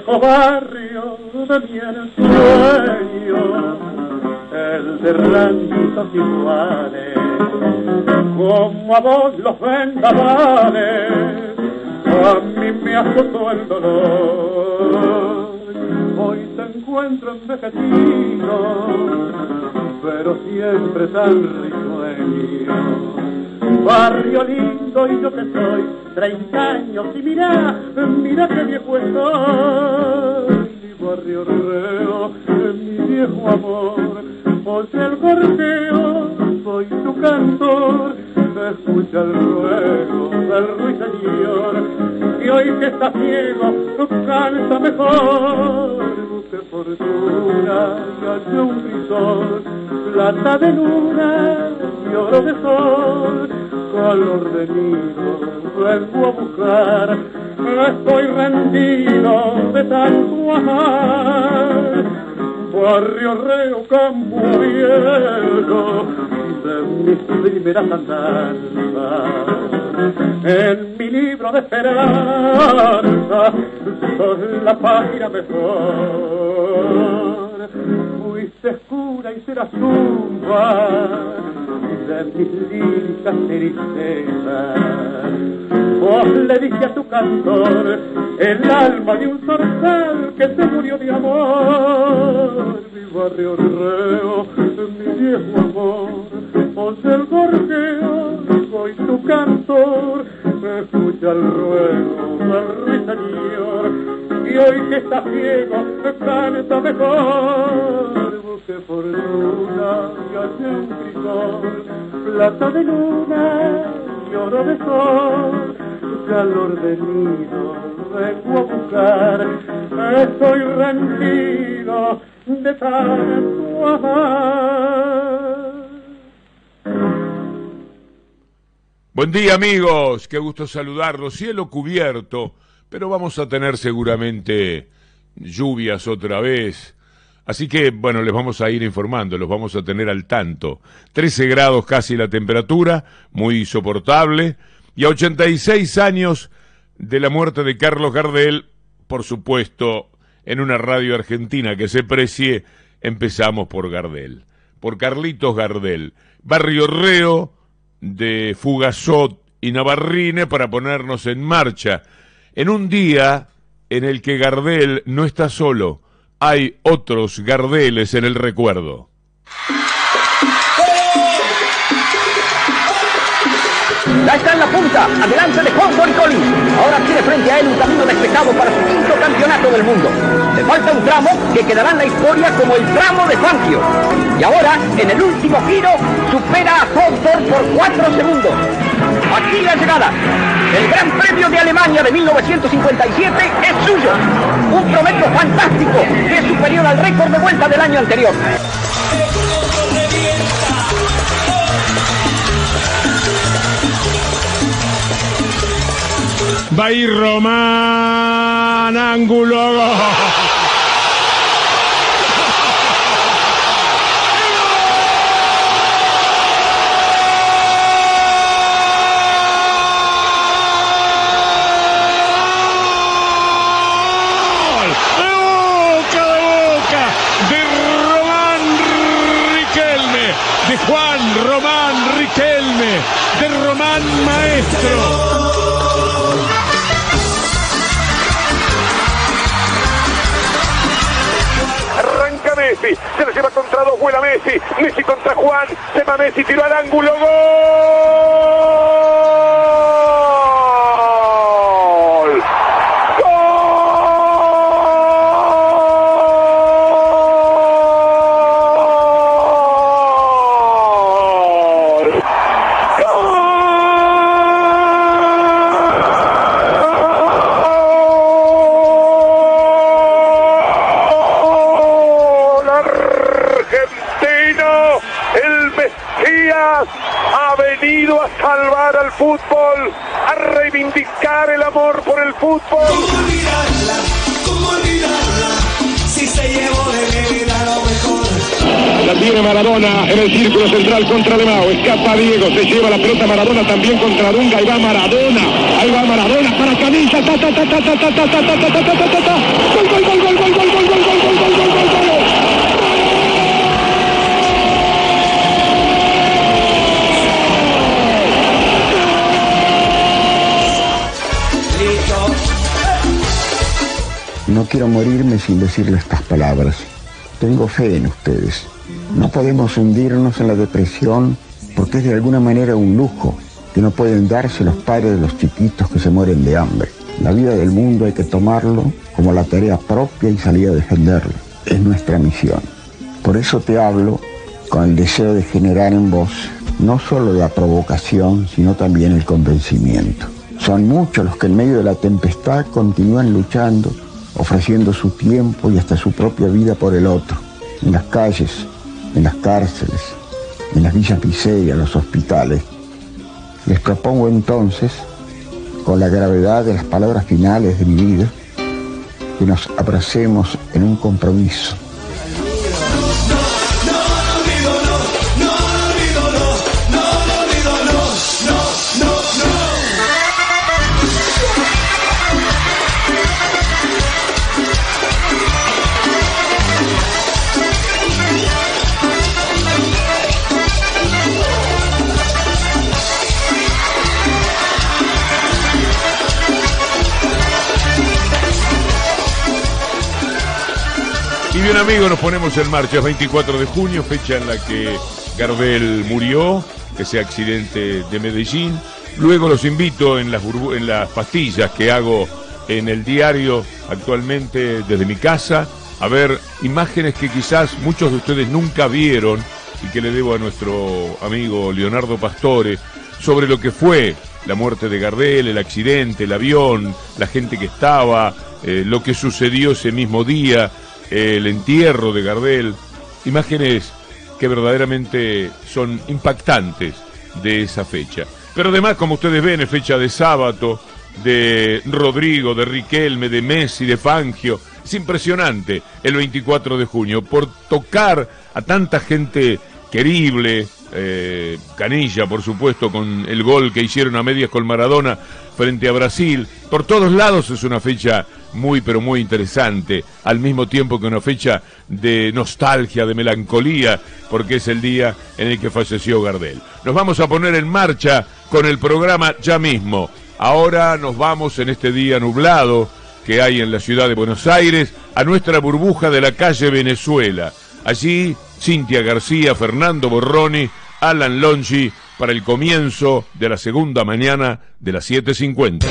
viejo barrio de mi ensueño, el de ranchitos iguales, como a vos los vendavales, a mí me azotó el dolor. Hoy te encuentro en vejecido, pero siempre tan risueño barrio lindo y yo que soy, treinta años y mira, mira qué viejo estoy. Mi barrio reo, mi viejo amor, oye el corteo, soy tu cantor, escucha el ruego del ruiseñor, y hoy que estás ciego, canta mejor, busque fortuna un crisol, plata de luna y oro de sol, calor de nido, vengo a buscar, estoy rendido de tanto amar. Barrio Reo Campo Abierto, de mis primeras andanzas. En mi libro de esperanza, son la página mejor. Fuiste oscura y serás tumba de mis líricas tristezas. Vos le diste a tu cantor el alma de un zorzal que se murió de amor. Mi barrio reo, mi viejo amor, vos el gorjeo, soy tu cantor. Escucha el ruego del ruiseñor y hoy que estás ciego, canta mejor. Busque fortuna y hace un crisol, plata de luna y oro de sol, calor de nido, vengo a buscar, estoy rendido de tanto amar. Buen día amigos, qué gusto saludarlos. Cielo cubierto, pero vamos a tener seguramente lluvias otra vez. Así que, bueno, les vamos a ir informando, los vamos a tener al tanto. 13 grados casi la temperatura, muy soportable. Y a 86 años de la muerte de Carlos Gardel, por supuesto, en una radio argentina que se precie, empezamos por Gardel. Por Carlitos Gardel. Barrio Reo de Fugazot y Navarrine para ponernos en marcha en un día en el que Gardel no está solo, hay otros Gardeles en el recuerdo. Ya está en la punta, adelante de Juan Boricoli. Ahora tiene frente a él un camino despejado para su quinto campeonato del mundo. Le falta un tramo que quedará en la historia como el tramo de Fangio. Y ahora, en el último giro, supera a Hawthorne por cuatro segundos. Aquí la llegada. El Gran Premio de Alemania de 1957 es suyo. Un promedio fantástico que es superior al récord de vuelta del año anterior. Va a ir Román Ángulo. De Juan Román Riquelme, de Román Maestro. Se lo lleva contra dos, vuela Messi, Messi contra Juan, se va Messi, tiró al ángulo, gol. Mesías ha venido a salvar al fútbol, a reivindicar el amor por el fútbol. ¿Cómo olvidarla? ¿Cómo olvidarla? Si se llevó de mi vida lo mejor. La tiene Maradona en el círculo central contra Lemao. Escapa Diego, se lleva la pelota Maradona también contra Dunga. Ahí va Maradona, ahí va Maradona para Canilla, No quiero morirme sin decirle estas palabras. Tengo fe en ustedes. No podemos hundirnos en la depresión porque es de alguna manera un lujo que no pueden darse los padres de los chiquitos que se mueren de hambre. La vida del mundo hay que tomarlo como la tarea propia y salir a defenderlo. Es nuestra misión. Por eso te hablo con el deseo de generar en vos no solo la provocación, sino también el convencimiento. Son muchos los que en medio de la tempestad continúan luchando, ofreciendo su tiempo y hasta su propia vida por el otro, en las calles, en las cárceles, en las villas miserias, los hospitales. Les propongo entonces, con la gravedad de las palabras finales de mi vida, que nos abracemos en un compromiso. Y bien amigos, nos ponemos en marcha, es 24 de junio, fecha en la que Gardel murió, ese accidente de Medellín. Luego los invito en las, en las pastillas que hago en el diario actualmente desde mi casa a ver imágenes que quizás muchos de ustedes nunca vieron y que le debo a nuestro amigo Leonardo Pastore sobre lo que fue la muerte de Gardel, el accidente, el avión, la gente que estaba, eh, lo que sucedió ese mismo día, el entierro de Gardel, imágenes que verdaderamente son impactantes de esa fecha. Pero además, como ustedes ven, es fecha de sábado, de Rodrigo, de Riquelme, de Messi, de Fangio. Es impresionante el 24 de junio por tocar a tanta gente querible, eh, Canilla, por supuesto, con el gol que hicieron a medias con Maradona frente a Brasil. Por todos lados es una fecha muy, pero muy interesante, al mismo tiempo que una fecha de nostalgia, de melancolía, porque es el día en el que falleció Gardel. Nos vamos a poner en marcha con el programa ya mismo. Ahora nos vamos en este día nublado que hay en la ciudad de Buenos Aires a nuestra burbuja de la calle Venezuela. Allí, Cintia García, Fernando Borroni, Alan Longi, para el comienzo de la segunda mañana de las 7.50.